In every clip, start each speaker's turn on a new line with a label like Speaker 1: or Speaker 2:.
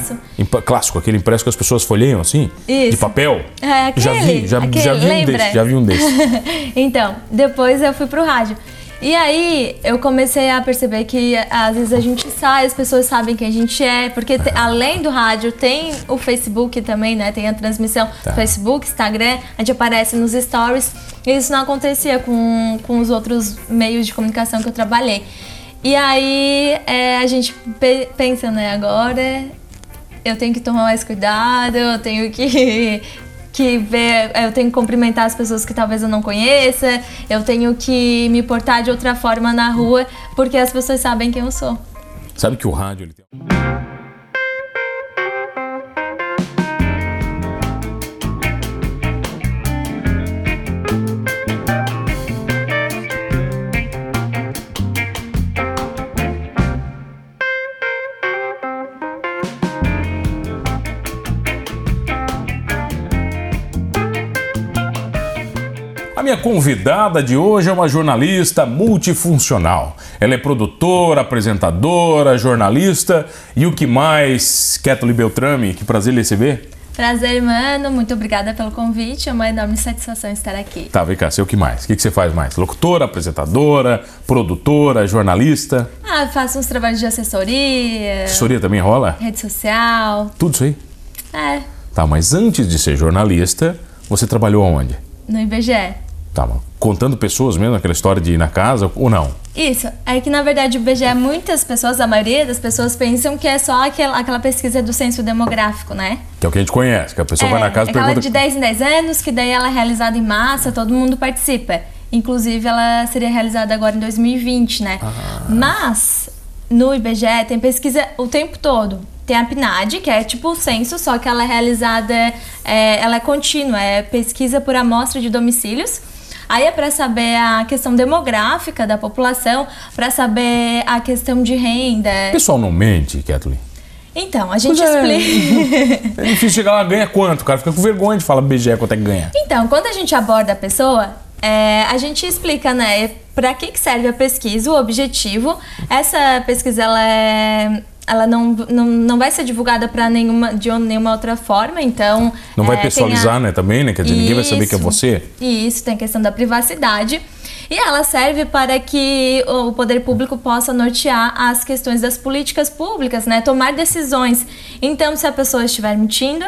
Speaker 1: Isso.
Speaker 2: Imp- Clássico, aquele impresso que as pessoas folheiam assim?
Speaker 1: Isso.
Speaker 2: De papel?
Speaker 1: É,
Speaker 2: Já vi,
Speaker 1: aquele,
Speaker 2: já,
Speaker 1: aquele,
Speaker 2: já vi um
Speaker 1: lembra?
Speaker 2: desse, já vi um desse.
Speaker 1: então, depois eu fui pro rádio. E aí eu comecei a perceber que às vezes a gente sai, as pessoas sabem quem a gente é, porque te- além do rádio tem o Facebook também, né? Tem a transmissão
Speaker 2: Tá.
Speaker 1: Facebook, Instagram, a gente aparece nos stories. E isso não acontecia com, com os outros meios de comunicação que eu trabalhei. E aí é, a gente pe- pensa, né, agora eu tenho que tomar mais cuidado, eu tenho que, que ver, eu tenho que cumprimentar as pessoas que talvez eu não conheça, eu tenho que me portar de outra forma na rua, porque as pessoas sabem quem eu sou.
Speaker 2: Sabe que o rádio ele tem. Minha convidada de hoje é uma jornalista multifuncional. Ela é produtora, apresentadora, jornalista e o que mais, Kathleen Beltrame, que prazer receber.
Speaker 1: Prazer, mano, muito obrigada pelo convite, é uma enorme satisfação estar aqui.
Speaker 2: Tá, vem cá, sei o que mais? O que, que você faz mais? Locutora, apresentadora, produtora, jornalista?
Speaker 1: Ah, faço uns trabalhos de assessoria,
Speaker 2: Assessoria também rola?
Speaker 1: rede social,
Speaker 2: Tudo isso aí?
Speaker 1: é,
Speaker 2: Tá, mas antes de ser jornalista, você trabalhou aonde?
Speaker 1: no IBGE.
Speaker 2: Tá, mas contando pessoas mesmo, aquela história de ir na casa ou não?
Speaker 1: Isso, é que na verdade o IBGE, muitas pessoas, a maioria das pessoas pensam que é só aquela, aquela pesquisa do censo demográfico, né?
Speaker 2: Que é o que a gente conhece, que a pessoa vai na casa e pergunta.
Speaker 1: de 10 em 10 anos, que daí ela é realizada em massa, todo mundo participa. Inclusive, ela seria realizada agora em 2020, né?
Speaker 2: Ah.
Speaker 1: Mas, no IBGE, tem pesquisa o tempo todo. Tem a PNAD, que é tipo o censo, só que ela é realizada, é, ela é contínua, é pesquisa por amostra de domicílios. Aí é para saber a questão demográfica da população, para saber a questão de renda.
Speaker 2: O pessoal não mente, Kathleen.
Speaker 1: Então, a gente
Speaker 2: é.
Speaker 1: explica.
Speaker 2: É difícil chegar lá, ganha quanto? O cara fica com vergonha de falar BGE quanto é que ganha.
Speaker 1: Então, quando a gente aborda a pessoa, é, a gente explica, né, para que, que serve a pesquisa, o objetivo. Essa pesquisa, ela é. Ela não, não, não vai ser divulgada para nenhuma, de nenhuma outra forma, então...
Speaker 2: Não vai
Speaker 1: é,
Speaker 2: pessoalizar,
Speaker 1: a-
Speaker 2: né, também, né? Quer dizer, ninguém vai saber que é você.
Speaker 1: Isso tem a questão da privacidade. E ela serve para que o poder público possa nortear as questões das políticas públicas, né? Tomar decisões. Então, se a pessoa estiver mentindo,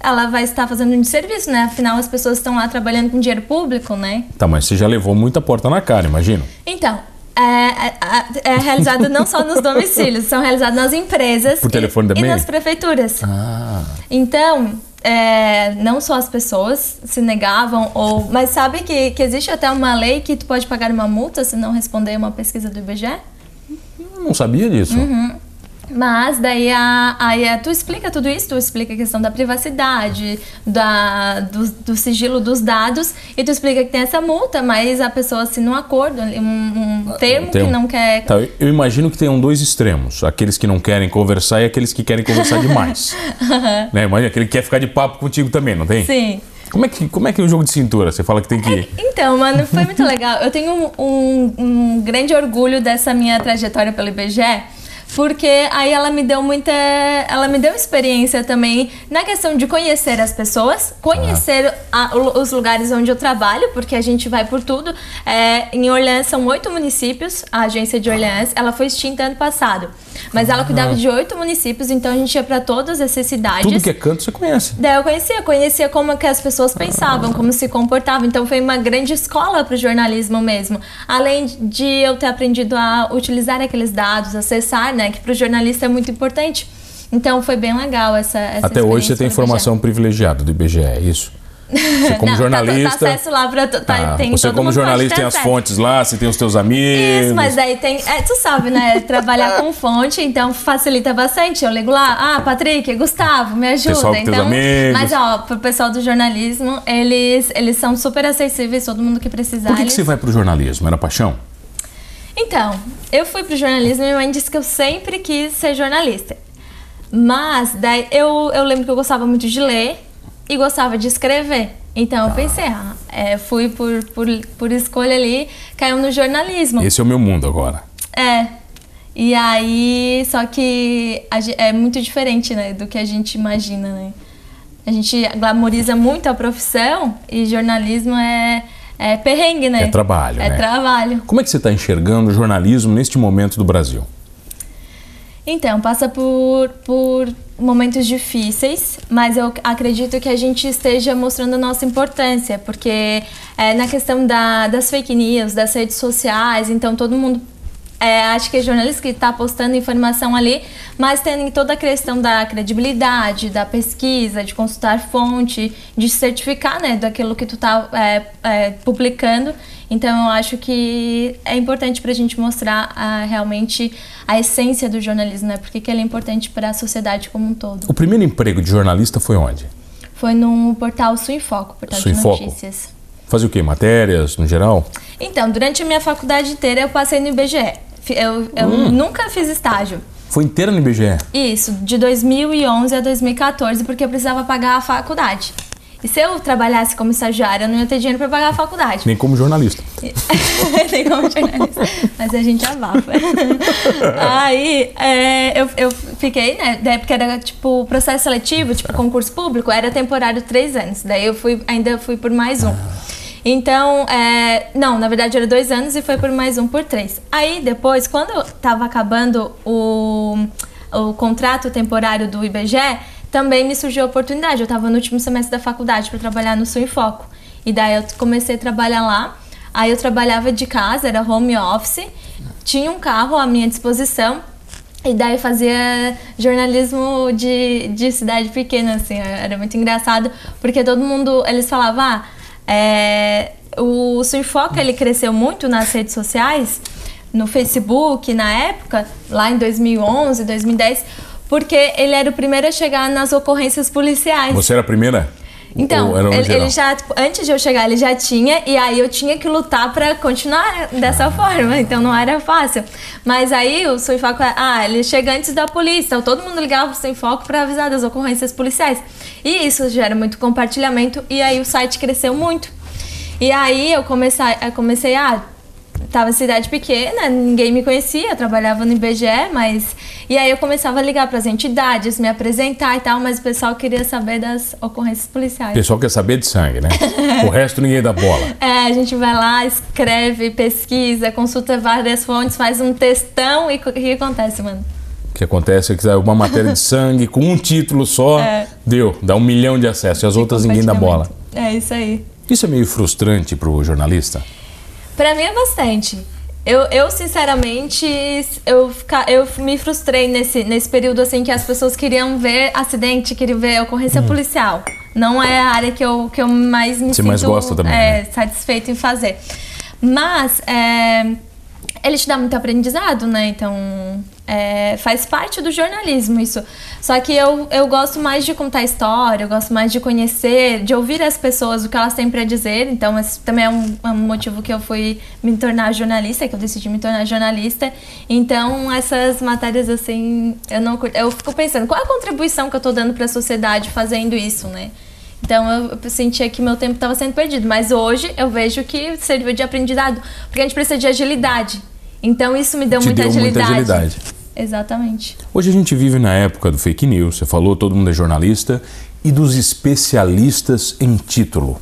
Speaker 1: ela vai estar fazendo um serviço, né? Afinal, as pessoas estão lá trabalhando com dinheiro público, né?
Speaker 2: Tá, mas você já levou muita porta na cara, imagino.
Speaker 1: Então, é, é, é realizado não só nos domicílios, são realizados nas empresas
Speaker 2: Por telefone
Speaker 1: e,
Speaker 2: também?
Speaker 1: e nas prefeituras.
Speaker 2: Ah.
Speaker 1: Então, é, não só as pessoas se negavam, ou, mas sabe que, que existe até uma lei que tu pode pagar uma multa se não responder uma pesquisa do IBGE?
Speaker 2: Eu não sabia disso.
Speaker 1: Uhum. Mas daí a, a- tu explica tudo isso, tu explica a questão da privacidade, da, do, do sigilo dos dados, e tu explica que tem essa multa, mas a pessoa assina um acordo, um, um termo
Speaker 2: Tem
Speaker 1: que não quer.
Speaker 2: Tá, eu imagino que tenham dois extremos. Aqueles que não querem conversar e aqueles que querem conversar demais. né? Imagina, aquele que quer ficar de papo contigo também, não tem?
Speaker 1: Sim.
Speaker 2: Como é, que, como é que é o jogo de cintura? Você fala que tem que...
Speaker 1: Então, mano, foi muito legal. Eu tenho um, um- um grande orgulho dessa minha trajetória pelo IBGE, porque aí ela me deu muita. Ela me deu experiência também na questão de conhecer as pessoas, conhecer a- o- os lugares onde eu trabalho, porque a gente vai por tudo. É, em Orleans são oito municípios, a agência de Orleans, ela foi extinta ano passado. Mas ela cuidava de oito municípios, então a gente ia para todas essas cidades.
Speaker 2: Tudo que é canto você conhece.
Speaker 1: Daí eu conhecia, conhecia como que as pessoas pensavam, como se comportavam. Então foi uma grande escola para o jornalismo mesmo. Além de eu ter aprendido a utilizar aqueles dados, acessar, né, que para o jornalista é muito importante. Então foi bem legal essa, essa
Speaker 2: Até hoje você tem informação privilegiada do IBGE, é isso? Você como
Speaker 1: Não, tá-
Speaker 2: jornalista...
Speaker 1: Tá, acesso lá para tá,
Speaker 2: Ah,
Speaker 1: tem
Speaker 2: você como jornalista tem as fontes lá, você tem os teus amigos.
Speaker 1: Isso, mas daí tem. É, tu sabe, né? Trabalhar com fonte, então facilita bastante. Eu ligo lá, ah, Patrick, Gustavo, me ajuda.
Speaker 2: Pessoal com teus
Speaker 1: então,
Speaker 2: amigos.
Speaker 1: Mas, ó, pro pessoal do jornalismo, eles, eles são super acessíveis, todo mundo que precisar.
Speaker 2: Por que, que
Speaker 1: eles-
Speaker 2: você vai pro jornalismo? Era paixão?
Speaker 1: Então, eu fui pro jornalismo e minha mãe disse que eu sempre quis ser jornalista. Mas daí eu, eu lembro que eu gostava muito de ler e gostava de escrever. Então eu pensei, ah, é, fui por, por, por escolha ali, caiu no jornalismo.
Speaker 2: Esse é o meu mundo agora.
Speaker 1: É. E aí, só que é muito diferente, né, do que a gente imagina, né? A gente glamoriza muito a profissão e jornalismo é, é perrengue, né?
Speaker 2: É trabalho,
Speaker 1: É
Speaker 2: né?
Speaker 1: trabalho.
Speaker 2: Como é que você está enxergando o jornalismo neste momento do Brasil?
Speaker 1: Então, passa por, por momentos difíceis, mas eu acredito que a gente esteja mostrando a nossa importância, porque é, na questão da, das fake news, das redes sociais, então todo mundo é, acho que é jornalista que está postando informação ali, mas tem toda a questão da credibilidade, da pesquisa, de consultar fonte, de certificar né, daquilo que tu está é, é, publicando. Então eu acho que é importante para a gente mostrar a, realmente a essência do jornalismo, né? Porque que ele é importante para a sociedade como um todo.
Speaker 2: O primeiro emprego de jornalista foi onde?
Speaker 1: Foi no portal Suinfoco, portal
Speaker 2: Suinfoco.
Speaker 1: de notícias.
Speaker 2: Fazia o quê? Matérias, no geral?
Speaker 1: Então, durante a minha faculdade inteira eu passei no IBGE. Eu, eu hum. nunca fiz estágio.
Speaker 2: Foi inteira no IBGE?
Speaker 1: Isso, de 2011 a 2014, porque eu precisava pagar a faculdade. E se eu trabalhasse como estagiária, eu não ia ter dinheiro para pagar a faculdade.
Speaker 2: Nem como jornalista.
Speaker 1: Nem como jornalista. Mas a gente abafa. Aí é, eu, eu fiquei, né? Da época era tipo processo seletivo, tipo concurso público, era temporário três anos. Daí eu fui, ainda fui por mais um. Então, é, não, na verdade era dois anos e foi por mais um por três. Aí depois, quando estava acabando o, o contrato temporário do IBGE, também me surgiu a oportunidade. Eu estava no último semestre da faculdade para trabalhar no Sul em Foco. E daí eu comecei a trabalhar lá. Aí eu trabalhava de casa, era home office, tinha um carro à minha disposição. E daí fazia jornalismo de, de cidade pequena, assim, era muito engraçado, porque todo mundo, eles falavam, ah, é, o Surfoca ele cresceu muito nas redes sociais, no Facebook na época, lá em 2011, 2010, porque ele era o primeiro a chegar nas ocorrências policiais.
Speaker 2: Você era a primeira?
Speaker 1: Então, ele, ele, já, tipo, antes de eu chegar, ele já tinha, e aí eu tinha que lutar para continuar dessa ah. forma, então não era fácil. Mas aí o Sem Foco, ah, ele chega antes da polícia, então todo mundo ligava pro Sem Foco para avisar das ocorrências policiais. E isso gera muito compartilhamento, e aí o site cresceu muito. E aí eu comecei, eu comecei a tava em cidade pequena, ninguém me conhecia, trabalhava no IBGE, mas. E aí eu começava a ligar para as entidades, me apresentar e tal, mas o pessoal queria saber das ocorrências policiais. O
Speaker 2: pessoal quer saber de sangue, né? o resto ninguém dá bola.
Speaker 1: É, a gente vai lá, escreve, pesquisa, consulta várias fontes, faz um textão e o que acontece, mano?
Speaker 2: O que acontece é que uma matéria de sangue com um título só, é. deu, dá um milhão de acessos, e as outras ninguém dá bola.
Speaker 1: É isso aí.
Speaker 2: Isso é meio frustrante para o jornalista?
Speaker 1: Para mim é bastante. Eu, eu sinceramente, eu, eu me frustrei nesse, nesse período assim que as pessoas queriam ver acidente, queriam ver ocorrência hum. policial. Não é a área que eu, que eu mais me
Speaker 2: Você
Speaker 1: sinto
Speaker 2: mais gosta também,
Speaker 1: é,
Speaker 2: né?
Speaker 1: satisfeito em fazer. Mas é, ele te dá muito aprendizado, né? Então, é, faz parte do jornalismo isso. Só que eu, eu gosto mais de contar história, eu gosto mais de conhecer, de ouvir as pessoas, o que elas têm para dizer. Então, esse também é um, é um, motivo que eu fui me tornar jornalista, que eu decidi me tornar jornalista. Então, essas matérias, assim, eu não Eu fico pensando, qual é a contribuição que eu tô dando para a sociedade fazendo isso, né? Então eu, sentia que meu tempo estava sendo perdido. Mas hoje eu vejo que serviu de aprendizado. Porque a gente precisa de agilidade. Então isso me deu, muita,
Speaker 2: deu
Speaker 1: agilidade.
Speaker 2: muita agilidade.
Speaker 1: Exatamente.
Speaker 2: Hoje a gente vive na época do fake news, você falou, todo mundo é jornalista, e dos especialistas em título.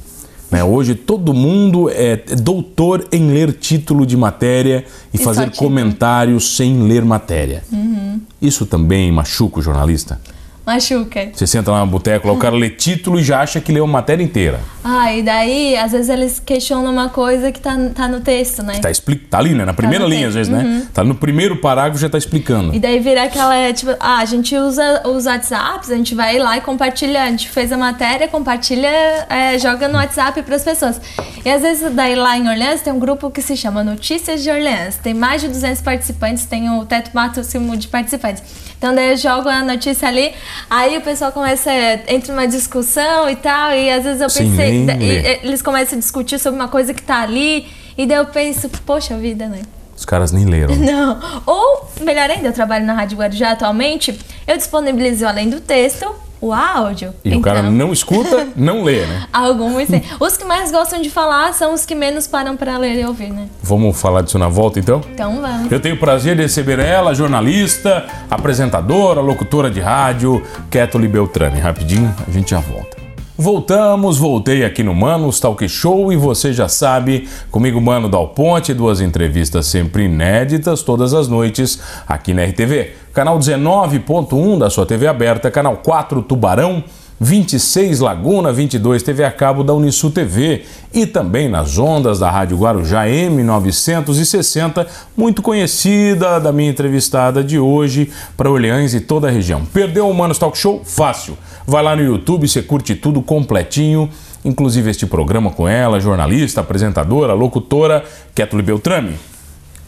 Speaker 2: Né? Hoje todo mundo é doutor em ler título de matéria e, e fazer comentários sem ler matéria.
Speaker 1: Uhum.
Speaker 2: Isso também machuca o jornalista?
Speaker 1: Machuca.
Speaker 2: Você senta lá no boteco, o cara lê título e já acha que leu a matéria inteira.
Speaker 1: Ah, e daí, às vezes eles questionam uma coisa que tá, tá no texto, né?
Speaker 2: Tá, expli tá ali, né? Na primeira tá linha, texto. às vezes, né? uhum. né? Tá no primeiro parágrafo já tá explicando.
Speaker 1: E daí vira aquela, tipo, ah, a gente usa os WhatsApps, a gente vai lá e compartilha, a gente fez a matéria, compartilha, é, joga no WhatsApp para as pessoas. E às vezes, daí lá em Orleans tem um grupo que se chama Notícias de Orleans. Tem mais de 200 participantes, tem o teto máximo de participantes. Então daí eu jogo a notícia ali, aí o pessoal começa, entra uma discussão e tal, e às vezes eu pensei, Sim, e, eles começam a discutir sobre uma coisa que tá ali, e daí eu penso, poxa vida, né?
Speaker 2: Os caras nem leram.
Speaker 1: Não. Ou, melhor ainda, eu trabalho na Rádio Guarujá atualmente, eu disponibilizo além do texto o áudio.
Speaker 2: E o cara
Speaker 1: Então,
Speaker 2: não escuta, não lê, né?
Speaker 1: Alguns sim. Os que mais gostam de falar são os que menos param para ler e ouvir, né?
Speaker 2: Vamos falar disso na volta, então?
Speaker 1: Então vamos.
Speaker 2: Eu tenho o prazer de receber ela, jornalista, apresentadora, locutora de rádio, Kathleen Beltrame. Rapidinho, a gente já volta. Voltamos, voltei aqui no Manos Talk Show e você já sabe, comigo Mano Dal Ponte, duas entrevistas sempre inéditas todas as noites aqui na RTV. Canal 19.1 da sua TV aberta, canal 4 Tubarão, 26 Laguna, 22 TV a cabo da Unisul TV e também nas ondas da Rádio Guarujá M960, muito conhecida da minha entrevistada de hoje para Orleans e toda a região. Perdeu o Manos Talk Show? Fácil. Vai lá no YouTube, você curte tudo completinho, inclusive este programa com ela, jornalista, apresentadora, locutora, Kathleen Beltrame.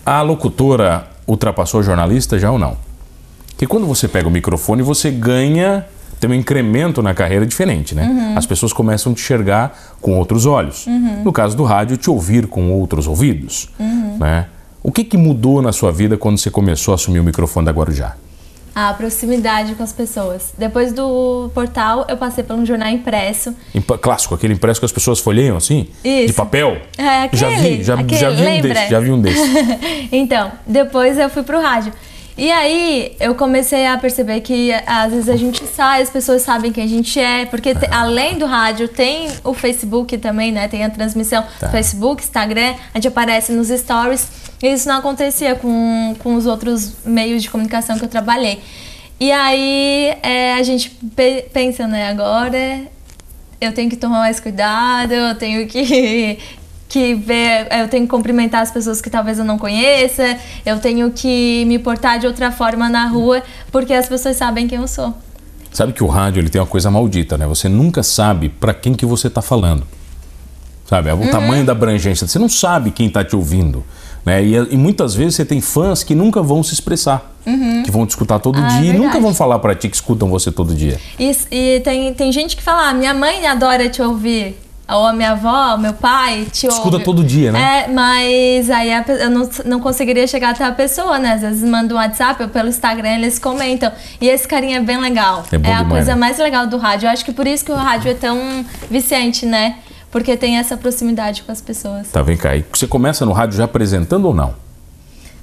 Speaker 2: A locutora ultrapassou a jornalista já ou não? Porque quando você pega o microfone, você ganha, tem um incremento na carreira diferente, né? As pessoas começam a te enxergar com outros olhos. No caso do rádio, te ouvir com outros ouvidos, né? O que, que mudou na sua vida quando você começou a assumir o microfone da Guarujá?
Speaker 1: A proximidade com as pessoas. Depois do portal, eu passei por um jornal impresso.
Speaker 2: Imp- Clássico, aquele impresso que as pessoas folheiam assim? De
Speaker 1: Isso.
Speaker 2: papel?
Speaker 1: É, aquele,
Speaker 2: já vi, já,
Speaker 1: aquele,
Speaker 2: já vi um
Speaker 1: lembra?
Speaker 2: desse, já vi um desse.
Speaker 1: então, depois eu fui pro rádio. E aí eu comecei a perceber que às vezes a gente sai, as pessoas sabem quem a gente é, porque te- além do rádio tem o Facebook também, né? Tem a transmissão
Speaker 2: Tá.
Speaker 1: Facebook, Instagram, a gente aparece nos stories. E isso não acontecia com, com os outros meios de comunicação que eu trabalhei. E aí é, a gente pe- pensa, né, agora eu tenho que tomar mais cuidado, eu tenho que, que ver, eu tenho que cumprimentar as pessoas que talvez eu não conheça, eu tenho que me portar de outra forma na rua, porque as pessoas sabem quem eu sou.
Speaker 2: Sabe que o rádio ele tem uma coisa maldita, né? Você nunca sabe para quem que você está falando. Sabe? É
Speaker 1: Uhum.
Speaker 2: o tamanho da abrangência. Você não sabe quem está te ouvindo. Né? E, e muitas vezes você tem fãs que nunca vão se expressar. Que vão te escutar todo
Speaker 1: Ah, é
Speaker 2: dia e nunca vão falar para ti que escutam você todo dia.
Speaker 1: E, e tem, tem gente que fala, ah, minha mãe adora te ouvir. Ou a minha avó, meu pai te ouve.
Speaker 2: Escuta todo dia, né?
Speaker 1: É, mas aí a eu não, não conseguiria chegar até a pessoa, né? Às vezes manda um WhatsApp ou pelo Instagram, eles comentam. E esse carinha é bem legal.
Speaker 2: É bom
Speaker 1: a
Speaker 2: demais,
Speaker 1: coisa
Speaker 2: né?
Speaker 1: mais legal do rádio. Eu acho que por isso que o rádio é tão viciante, né? Porque tem essa proximidade com as pessoas.
Speaker 2: Tá, vem cá. E você começa no rádio já apresentando ou não?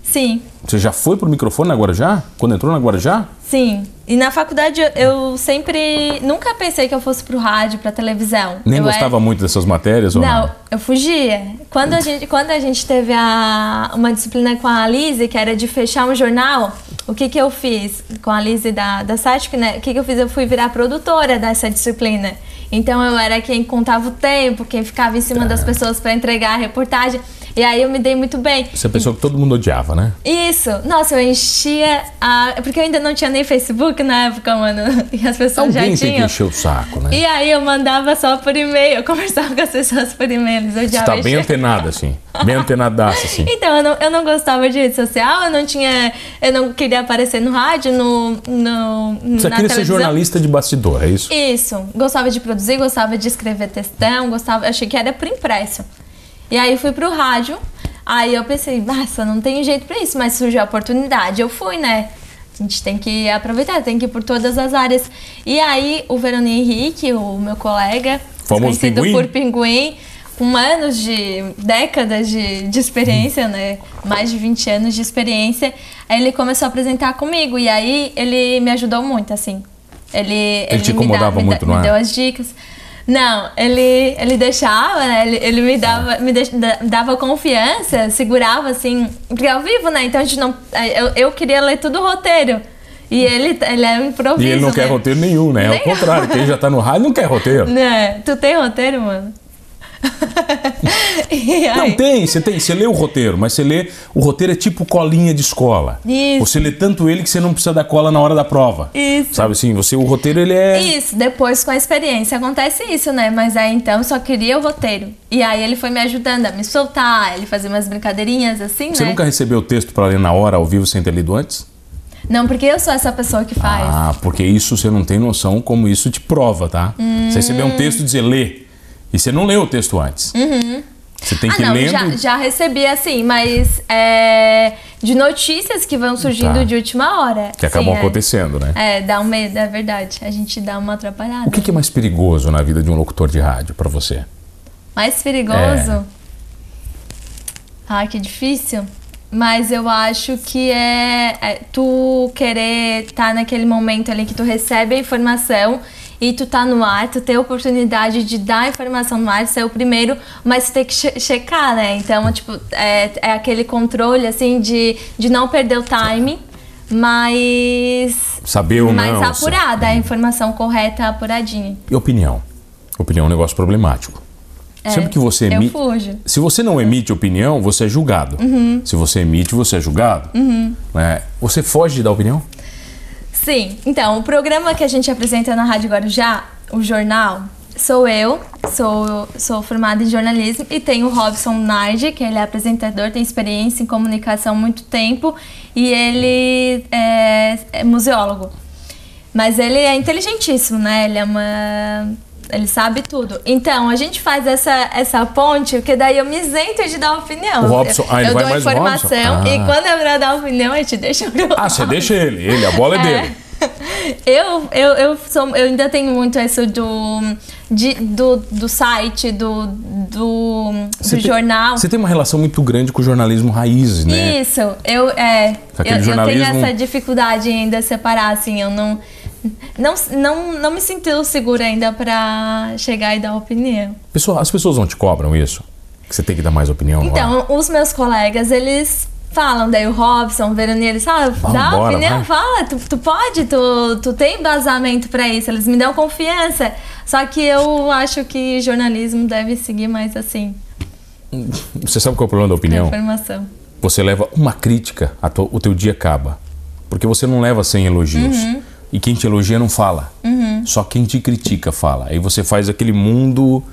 Speaker 1: Sim,
Speaker 2: Você já foi pro microfone na Guarujá? Quando entrou na Guarujá?
Speaker 1: sim. E na faculdade eu, sempre. Nunca pensei que eu fosse pro rádio, pra televisão.
Speaker 2: Nem
Speaker 1: eu
Speaker 2: gostava muito dessas matérias ou
Speaker 1: Não,
Speaker 2: não?
Speaker 1: eu fugia. Quando a gente, quando a gente teve a, uma disciplina com a Lise, que era de fechar um jornal, o que que eu fiz com a Lise da, da Satic, né? O que que eu fiz? Eu fui virar produtora dessa disciplina. Então eu era quem contava o tempo, quem ficava em cima das pessoas para entregar a reportagem. E aí eu me dei muito bem.
Speaker 2: Você é a pessoa que todo mundo odiava, né?
Speaker 1: Isso! Nossa, eu enchia a. Porque eu ainda não tinha nem Facebook na época, mano. E as pessoas
Speaker 2: Alguém
Speaker 1: já
Speaker 2: tem que
Speaker 1: tinham.
Speaker 2: encher o saco, né?
Speaker 1: E aí eu mandava só por e-mail, eu conversava com as pessoas por e-mail,
Speaker 2: Você tá bem antenada, assim. Bem antenadaça, assim.
Speaker 1: Então, eu não, eu não gostava de rede social, eu não tinha. Eu não queria aparecer no rádio, no. no
Speaker 2: Você queria ser
Speaker 1: televisão.
Speaker 2: jornalista de bastidor, é isso?
Speaker 1: Isso. Gostava de produzir, gostava de escrever textão, gostava. Achei que era por impresso. E aí fui pro rádio. Aí eu pensei, nossa, não tem jeito pra isso, mas surgiu a oportunidade. Eu fui, né? A gente tem que aproveitar, tem que ir por todas as áreas. E aí o Veroni Henrique, o meu colega,
Speaker 2: Famoso
Speaker 1: conhecido
Speaker 2: Pinguim?
Speaker 1: por Pinguim, com anos de décadas de, de experiência, né? Mais de 20 anos de experiência. Aí ele começou a apresentar comigo e aí ele me ajudou muito, assim. Ele, ele,
Speaker 2: te
Speaker 1: me dá-
Speaker 2: incomodava
Speaker 1: me, dá-
Speaker 2: muito,
Speaker 1: me
Speaker 2: não é?
Speaker 1: deu as dicas. Não, ele, ele deixava, né? Ele, ele me dava, me dava confiança, segurava assim, porque é ao vivo, né? Então a gente não. Eu, eu queria ler tudo o roteiro. E ele, ele é um improviso.
Speaker 2: E ele não quer
Speaker 1: né?
Speaker 2: roteiro nenhum, né? Ao
Speaker 1: Nenhum.
Speaker 2: contrário, quem já tá no rádio não quer roteiro.
Speaker 1: Né? Tu tem roteiro, mano?
Speaker 2: Não, tem, você tem, você lê o roteiro, mas você lê, o roteiro é tipo colinha de escola.
Speaker 1: Isso.
Speaker 2: Você lê tanto ele que você não precisa da cola na hora da prova.
Speaker 1: Isso.
Speaker 2: Sabe assim, você, o roteiro ele é...
Speaker 1: Isso, depois com a experiência acontece isso, né? Mas aí então eu só queria o roteiro. E aí ele foi me ajudando a me soltar, ele fazia umas brincadeirinhas assim,
Speaker 2: Você
Speaker 1: né?
Speaker 2: nunca recebeu o texto pra ler na hora, ao vivo, sem ter lido antes?
Speaker 1: Não, porque eu sou essa pessoa que faz.
Speaker 2: Ah, porque isso você não tem noção como isso te prova, tá? Você recebeu um texto e dizer lê, e você não leu o texto antes. Você tem
Speaker 1: ah,
Speaker 2: que
Speaker 1: não,
Speaker 2: lendo.
Speaker 1: já, já recebi assim, mas é, de notícias que vão surgindo
Speaker 2: Tá.
Speaker 1: de última hora.
Speaker 2: Que acabam
Speaker 1: é.
Speaker 2: acontecendo, né?
Speaker 1: É, dá um medo, é verdade. A gente dá uma atrapalhada.
Speaker 2: O que, que é mais perigoso na vida de um locutor de rádio pra você?
Speaker 1: Mais perigoso? Ai, que difícil. Mas eu acho que é, é tu querer estar naquele momento ali que tu recebe a informação e tu tá no ar, tu ter a oportunidade de dar a informação no ar, ser o primeiro, mas tu tem que che- checar, né? Então, tipo, é, é aquele controle, assim, de, de não perder o time, mas...
Speaker 2: Saber ou não.
Speaker 1: apurada, a informação correta, apuradinha.
Speaker 2: E opinião? Opinião é um negócio problemático.
Speaker 1: É,
Speaker 2: Sempre que você emite.
Speaker 1: fujo.
Speaker 2: Se você não emite opinião, você é julgado. Se você emite, você é julgado. Né? Você foge dar opinião?
Speaker 1: Sim, então, o programa que a gente apresenta na Rádio Guarujá, o jornal, sou eu, sou, sou formada em jornalismo e tenho o Robson Nardi, que ele é apresentador, tem experiência em comunicação há muito tempo e ele é, é museólogo. Mas ele é inteligentíssimo, né? Ele é uma. Ele sabe tudo. Então, a gente faz essa, essa ponte, porque daí eu me isento de dar opinião.
Speaker 2: O Robson- ah, ele
Speaker 1: eu
Speaker 2: vai
Speaker 1: dou
Speaker 2: mais
Speaker 1: informação
Speaker 2: Robson?
Speaker 1: e
Speaker 2: Ah.
Speaker 1: quando é pra dar opinião, a gente deixa pro
Speaker 2: Ah, você deixa ele. Ele, a bola é, dele.
Speaker 1: Eu, eu, eu, sou, eu ainda tenho muito isso do, de, do, do site, do, do, do jornal.
Speaker 2: Você tem uma relação muito grande com o jornalismo raiz, né?
Speaker 1: Isso, eu, é, eu, eu tenho essa dificuldade ainda separar, assim, eu não, não, não, não me sinto segura ainda pra chegar e dar opinião.
Speaker 2: Pessoal, as pessoas não te cobram isso? Que você tem que dar mais opinião? ar?
Speaker 1: Então, os meus colegas, eles falam, daí o Robson, o Veronier, eles falam, dá
Speaker 2: Vambora,
Speaker 1: opinião,
Speaker 2: vai.
Speaker 1: fala, tu, tu pode, tu, tu tem embasamento pra isso, eles me dão confiança. Só que eu acho que jornalismo deve seguir mais assim,
Speaker 2: Você sabe qual é o problema da opinião?
Speaker 1: informação.
Speaker 2: Você leva uma crítica, to- o teu dia acaba. Porque você não leva 100 elogios.
Speaker 1: Uhum.
Speaker 2: E quem te elogia não fala. Só quem te critica fala. Aí você faz aquele mundo.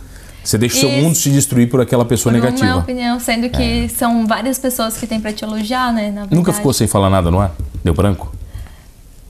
Speaker 2: Você deixa o seu mundo se destruir por aquela pessoa
Speaker 1: Por
Speaker 2: negativa.
Speaker 1: opinião, sendo que são várias pessoas que têm pra te elogiar, né, na
Speaker 2: Nunca ficou sem falar nada no ar? Deu branco?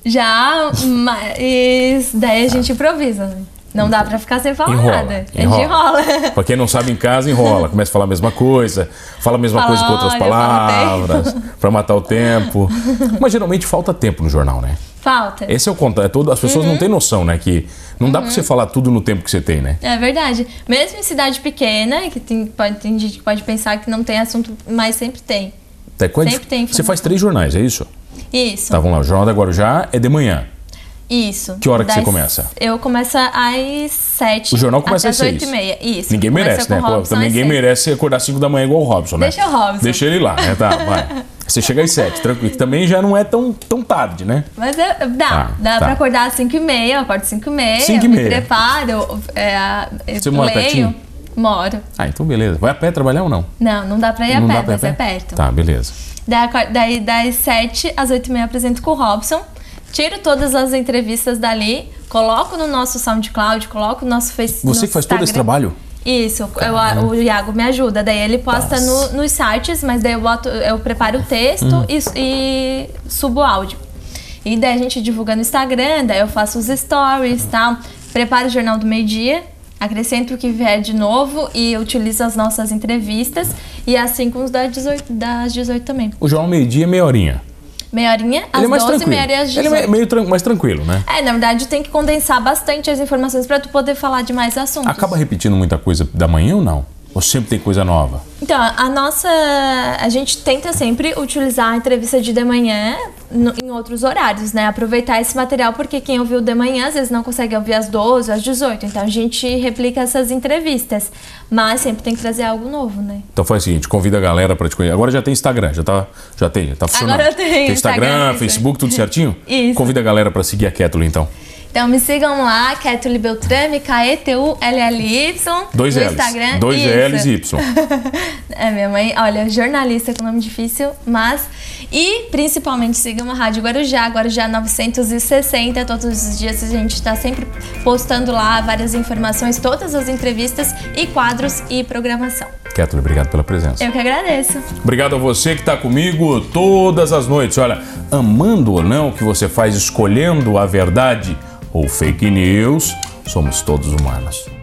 Speaker 1: Já, mas daí a gente improvisa, né? Não dá pra ficar sem falar
Speaker 2: Enrola,
Speaker 1: nada. A gente
Speaker 2: enrola.
Speaker 1: enrola.
Speaker 2: Pra quem não sabe, em casa enrola. Começa a falar a mesma coisa, fala a mesma
Speaker 1: Fala,
Speaker 2: coisa com outras
Speaker 1: olha,
Speaker 2: palavras, pra matar o tempo. Mas geralmente falta tempo no jornal, né?
Speaker 1: Falta.
Speaker 2: Esse é o contato. É todo, as pessoas
Speaker 1: Uhum.
Speaker 2: não têm noção, né? Que não dá pra você falar tudo no tempo que você tem, né?
Speaker 1: É verdade. Mesmo em cidade pequena, que tem, pode, tem gente que pode pensar que não tem assunto, mas sempre tem.
Speaker 2: Até qual é
Speaker 1: Sempre tem
Speaker 2: Você faz três jornais, é isso?
Speaker 1: Isso.
Speaker 2: Tá, vamos lá. O Jornal da Guarujá é de manhã.
Speaker 1: Isso.
Speaker 2: Que hora que você
Speaker 1: Das-
Speaker 2: começa?
Speaker 1: Eu começo às sete.
Speaker 2: O jornal começa às
Speaker 1: às oito e meia. Isso.
Speaker 2: Ninguém merece, né?
Speaker 1: Robson
Speaker 2: também
Speaker 1: às
Speaker 2: ninguém merece acordar 5 da manhã igual o Robson, né?
Speaker 1: Deixa o Robson.
Speaker 2: Deixa ele lá, né? Tá, vai. Você chega às 7, tranquilo. Também já não é tão, tão tarde, né?
Speaker 1: Mas é- dá,
Speaker 2: Tá,
Speaker 1: dá
Speaker 2: tá.
Speaker 1: pra acordar às 5 e meia, eu acordo às 5 e meia,
Speaker 2: Cinco e
Speaker 1: me
Speaker 2: meia.
Speaker 1: preparo, é,
Speaker 2: Você mora
Speaker 1: leio,
Speaker 2: pertinho?
Speaker 1: moro.
Speaker 2: Ah, então beleza. Vai a pé trabalhar ou não?
Speaker 1: Não, não dá pra ir a
Speaker 2: não
Speaker 1: pé,
Speaker 2: dá pra ir
Speaker 1: mas
Speaker 2: a
Speaker 1: é
Speaker 2: pé?
Speaker 1: perto.
Speaker 2: Tá, beleza.
Speaker 1: Daí, das 7 às 8 e meia eu apresento com o Robson. Tiro todas as entrevistas dali, coloco no nosso SoundCloud, coloco no nosso Facebook.
Speaker 2: Você que faz todo esse trabalho?
Speaker 1: Isso, eu- o Iago me ajuda. Daí ele posta
Speaker 2: Nossa.
Speaker 1: no- nos sites, mas daí eu, boto, eu preparo o texto
Speaker 2: Hum.
Speaker 1: e, e subo o áudio. E daí a gente divulga no Instagram, daí eu faço os stories e tal. Preparo o Jornal do Meio Dia, acrescento o que vier de novo e utilizo as nossas entrevistas. E assim com os das 18, das 18 também.
Speaker 2: O Jornal Meio-Dia é meia horinha.
Speaker 1: Meia horinha, às
Speaker 2: Ele é mais
Speaker 1: 12,
Speaker 2: tranquilo.
Speaker 1: meia e às
Speaker 2: Ele
Speaker 1: 18.
Speaker 2: é meio tran- mais tranquilo, né?
Speaker 1: É, na verdade tem que condensar bastante as informações para tu poder falar de mais assuntos.
Speaker 2: Acaba repetindo muita coisa da manhã ou não? Ou sempre tem coisa nova?
Speaker 1: Então, a nossa. A gente tenta sempre utilizar a entrevista de de manhã no- em outros horários, né? Aproveitar esse material, porque quem ouviu de manhã às vezes não consegue ouvir às 12, às 18. Então a gente replica essas entrevistas. Mas sempre tem que trazer algo novo, né?
Speaker 2: Então faz o seguinte, convida a galera pra te conhecer. Agora já tem Instagram, já tá, já tem, já tá funcionando.
Speaker 1: Agora eu tenho
Speaker 2: Tem Instagram,
Speaker 1: Instagram,
Speaker 2: Facebook, tudo certinho?
Speaker 1: Isso.
Speaker 2: Convida a galera pra seguir a Kettle, então.
Speaker 1: Então me sigam lá, Ketuli Beltrame, K-E-T-U-L-L-Y.
Speaker 2: Dois
Speaker 1: no
Speaker 2: L's.
Speaker 1: Instagram.
Speaker 2: Dois
Speaker 1: Isso.
Speaker 2: L's e Y.
Speaker 1: É, minha mãe, olha, jornalista com nome difícil, mas. E principalmente sigam a Rádio Guarujá, Guarujá 960. Todos os dias a gente está sempre postando lá várias informações, todas as entrevistas e quadros e programação.
Speaker 2: Kettle, obrigado pela presença.
Speaker 1: Eu que agradeço.
Speaker 2: Obrigado a você que está comigo todas as noites. Olha, amando ou não o que você faz, escolhendo a verdade ou fake news, somos todos humanos.